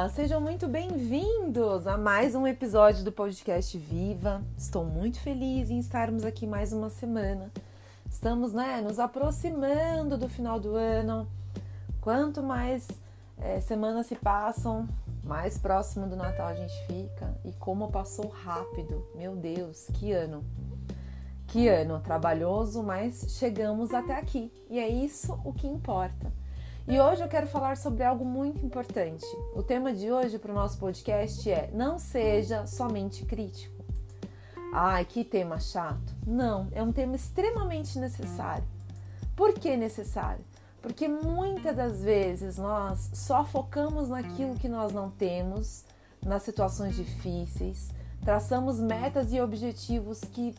Olá, sejam muito bem-vindos a mais um episódio do podcast Viva. Estou muito feliz em estarmos aqui mais uma semana. Estamos, né, nos aproximando do final do ano. Quanto mais é, semanas se passam, mais próximo do Natal a gente fica. E como passou rápido, meu Deus, que ano! Que ano trabalhoso, mas chegamos até aqui e é isso o que importa. E hoje eu quero falar sobre algo muito importante. O tema de hoje para o nosso podcast é Não seja somente crítico. Ai, que tema chato. Não, é um tema extremamente necessário. Por que necessário? Porque muitas das vezes nós só focamos naquilo que nós não temos, nas situações difíceis, traçamos metas e objetivos que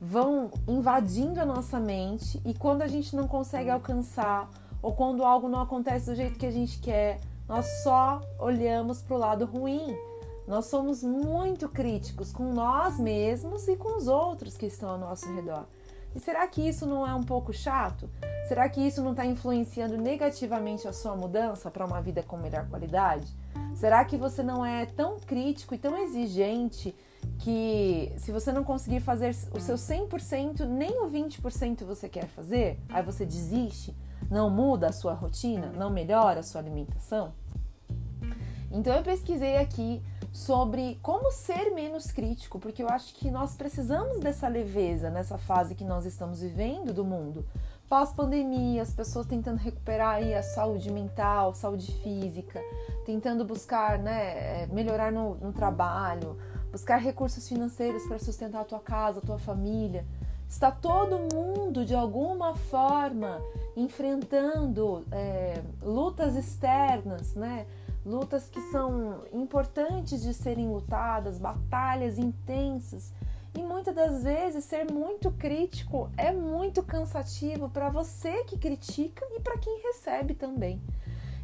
vão invadindo a nossa mente e quando a gente não consegue alcançar ou quando algo não acontece do jeito que a gente quer, nós só olhamos para o lado ruim. Nós somos muito críticos com nós mesmos e com os outros que estão ao nosso redor. E será que isso não é um pouco chato? Será que isso não está influenciando negativamente a sua mudança para uma vida com melhor qualidade? Será que você não é tão crítico e tão exigente que se você não conseguir fazer o seu 100%, nem o 20% você quer fazer, aí você desiste, não muda a sua rotina, não melhora a sua alimentação? Então eu pesquisei aqui sobre como ser menos crítico, porque eu acho que nós precisamos dessa leveza nessa fase que nós estamos vivendo do mundo. Pós-pandemia, as pessoas tentando recuperar aí a saúde mental, saúde física, tentando buscar né, é, melhorar no, no trabalho, buscar recursos financeiros para sustentar a tua casa, a tua família. Está todo mundo, de alguma forma, enfrentando é, lutas externas, né? lutas que são importantes de serem lutadas, batalhas intensas. E muitas das vezes ser muito crítico é muito cansativo para você que critica e para quem recebe também.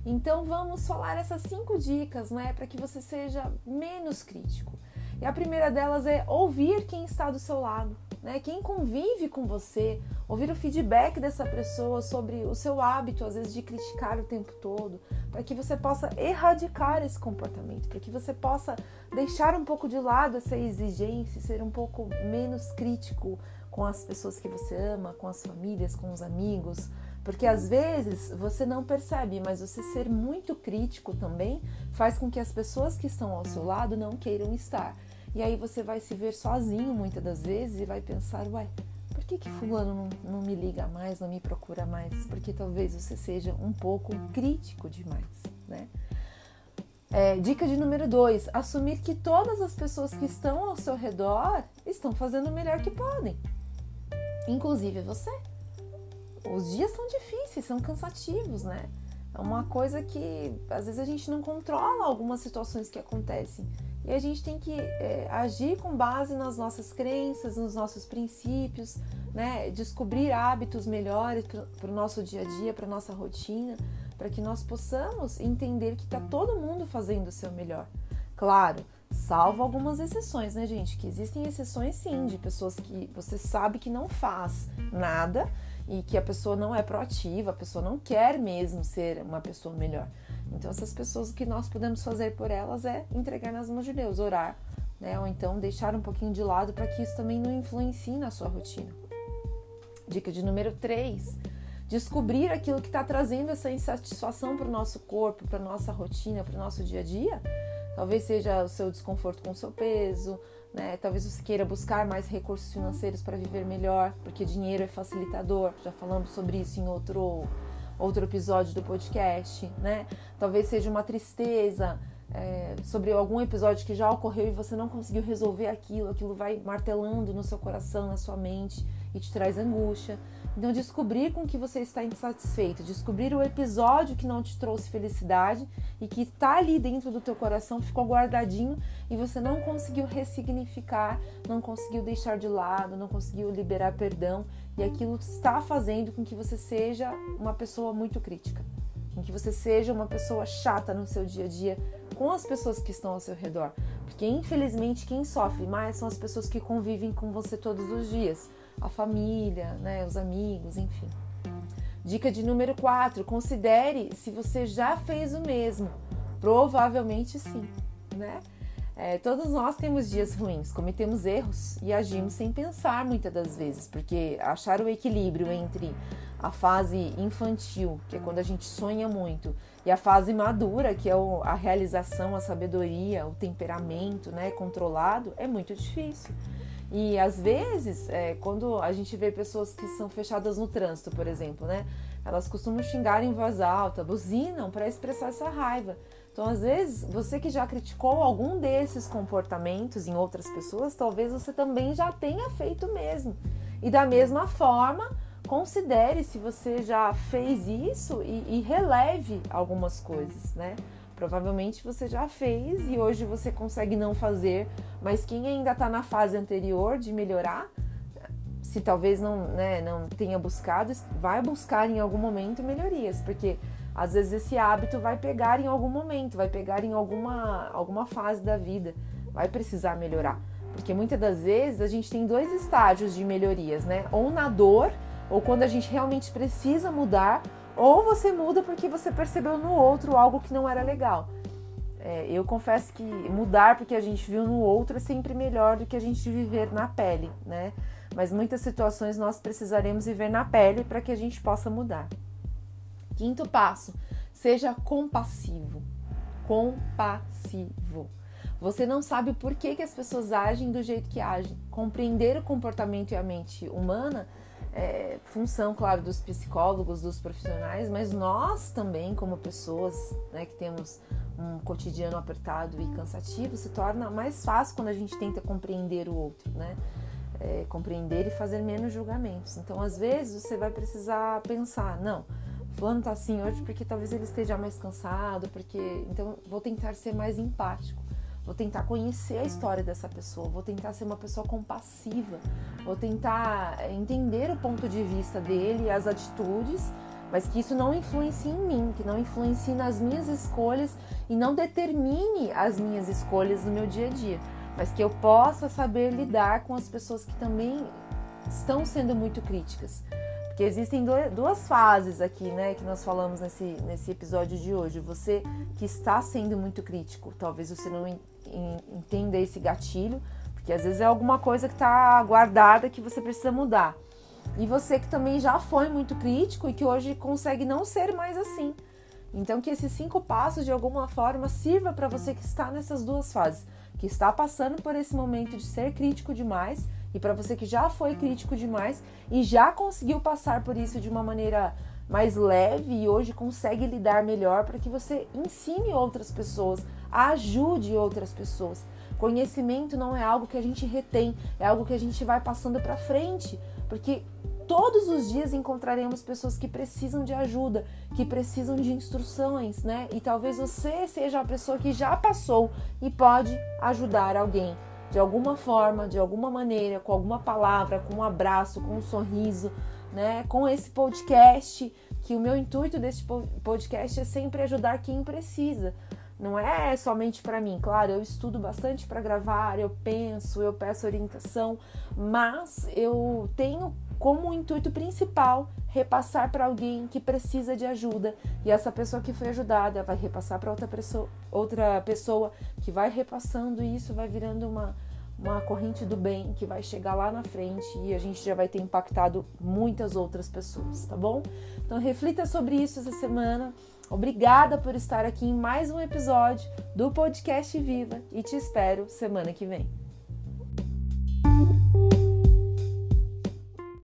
Então vamos falar essas cinco dicas, né, para que você seja menos crítico. E a primeira delas é ouvir quem está do seu lado, né? Quem convive com você, ouvir o feedback dessa pessoa sobre o seu hábito, às vezes de criticar o tempo todo, para que você possa erradicar esse comportamento, para que você possa deixar um pouco de lado essa exigência, ser um pouco menos crítico com as pessoas que você ama, com as famílias, com os amigos, porque às vezes você não percebe, mas você ser muito crítico também faz com que as pessoas que estão ao seu lado não queiram estar. E aí você vai se ver sozinho muitas das vezes e vai pensar, ué, por que, que fulano não, não me liga mais, não me procura mais? Porque talvez você seja um pouco crítico demais, né? É, dica de número dois: assumir que todas as pessoas que estão ao seu redor estão fazendo o melhor que podem, inclusive você. Os dias são difíceis, são cansativos, né? É uma coisa que às vezes a gente não controla algumas situações que acontecem. E a gente tem que é, agir com base nas nossas crenças, nos nossos princípios, né? descobrir hábitos melhores para o nosso dia a dia, para nossa rotina, para que nós possamos entender que está todo mundo fazendo o seu melhor. Claro, salvo algumas exceções, né, gente? Que existem exceções sim, de pessoas que você sabe que não faz nada e que a pessoa não é proativa, a pessoa não quer mesmo ser uma pessoa melhor. Então, essas pessoas, o que nós podemos fazer por elas é entregar nas mãos de Deus, orar, né? Ou então deixar um pouquinho de lado para que isso também não influencie na sua rotina. Dica de número 3. Descobrir aquilo que está trazendo essa insatisfação para o nosso corpo, para nossa rotina, para o nosso dia a dia. Talvez seja o seu desconforto com o seu peso, né? Talvez você queira buscar mais recursos financeiros para viver melhor, porque dinheiro é facilitador. Já falamos sobre isso em outro outro episódio do podcast, né? Talvez seja uma tristeza é, sobre algum episódio que já ocorreu e você não conseguiu resolver aquilo, aquilo vai martelando no seu coração, na sua mente e te traz angústia. Então, descobrir com que você está insatisfeito, descobrir o episódio que não te trouxe felicidade e que está ali dentro do teu coração, ficou guardadinho e você não conseguiu ressignificar, não conseguiu deixar de lado, não conseguiu liberar perdão. E aquilo está fazendo com que você seja uma pessoa muito crítica, com que você seja uma pessoa chata no seu dia a dia com as pessoas que estão ao seu redor, porque infelizmente quem sofre mais são as pessoas que convivem com você todos os dias a família, né, os amigos, enfim. Dica de número 4: considere se você já fez o mesmo Provavelmente sim, né? É, todos nós temos dias ruins, cometemos erros e agimos sem pensar muitas das vezes, porque achar o equilíbrio entre a fase infantil, que é quando a gente sonha muito, e a fase madura, que é a realização, a sabedoria, o temperamento né, controlado, é muito difícil. E às vezes, é, quando a gente vê pessoas que são fechadas no trânsito, por exemplo, né, elas costumam xingar em voz alta, buzinam para expressar essa raiva. Então, às vezes, você que já criticou algum desses comportamentos em outras pessoas, talvez você também já tenha feito mesmo. E da mesma forma, considere se você já fez isso e, e releve algumas coisas, né? Provavelmente você já fez e hoje você consegue não fazer, mas quem ainda está na fase anterior de melhorar, se talvez não, né, não tenha buscado, vai buscar em algum momento melhorias, porque às vezes esse hábito vai pegar em algum momento, vai pegar em alguma, alguma fase da vida, vai precisar melhorar. Porque muitas das vezes a gente tem dois estágios de melhorias, né? Ou na dor, ou quando a gente realmente precisa mudar, ou você muda porque você percebeu no outro algo que não era legal. É, eu confesso que mudar porque a gente viu no outro é sempre melhor do que a gente viver na pele, né? Mas muitas situações nós precisaremos viver na pele para que a gente possa mudar. Quinto passo, seja compassivo. Compassivo. Você não sabe por que, que as pessoas agem do jeito que agem. Compreender o comportamento e a mente humana é função, claro, dos psicólogos, dos profissionais, mas nós também, como pessoas né, que temos um cotidiano apertado e cansativo, se torna mais fácil quando a gente tenta compreender o outro, né? É, compreender e fazer menos julgamentos. Então, às vezes, você vai precisar pensar, não, fulano tá assim hoje porque talvez ele esteja mais cansado, porque então vou tentar ser mais empático. Vou tentar conhecer a história dessa pessoa, vou tentar ser uma pessoa compassiva, vou tentar entender o ponto de vista dele, as atitudes, mas que isso não influencie em mim, que não influencie nas minhas escolhas e não determine as minhas escolhas no meu dia a dia, mas que eu possa saber lidar com as pessoas que também estão sendo muito críticas. Porque existem duas fases aqui, né, que nós falamos nesse, nesse episódio de hoje. Você que está sendo muito crítico, talvez você não entenda esse gatilho, porque às vezes é alguma coisa que está guardada que você precisa mudar. E você que também já foi muito crítico e que hoje consegue não ser mais assim. Então que esses cinco passos de alguma forma sirva para você que está nessas duas fases, que está passando por esse momento de ser crítico demais e para você que já foi crítico demais e já conseguiu passar por isso de uma maneira mais leve e hoje consegue lidar melhor para que você ensine outras pessoas, ajude outras pessoas. Conhecimento não é algo que a gente retém, é algo que a gente vai passando para frente, porque todos os dias encontraremos pessoas que precisam de ajuda, que precisam de instruções, né? E talvez você seja a pessoa que já passou e pode ajudar alguém de alguma forma, de alguma maneira, com alguma palavra, com um abraço, com um sorriso, né? Com esse podcast, que o meu intuito desse podcast é sempre ajudar quem precisa. Não é somente para mim, claro, eu estudo bastante para gravar, eu penso, eu peço orientação, mas eu tenho como intuito principal repassar para alguém que precisa de ajuda e essa pessoa que foi ajudada vai repassar para outra pessoa, outra pessoa que vai repassando e isso vai virando uma uma corrente do bem que vai chegar lá na frente e a gente já vai ter impactado muitas outras pessoas, tá bom? Então reflita sobre isso essa semana. Obrigada por estar aqui em mais um episódio do podcast Viva e te espero semana que vem.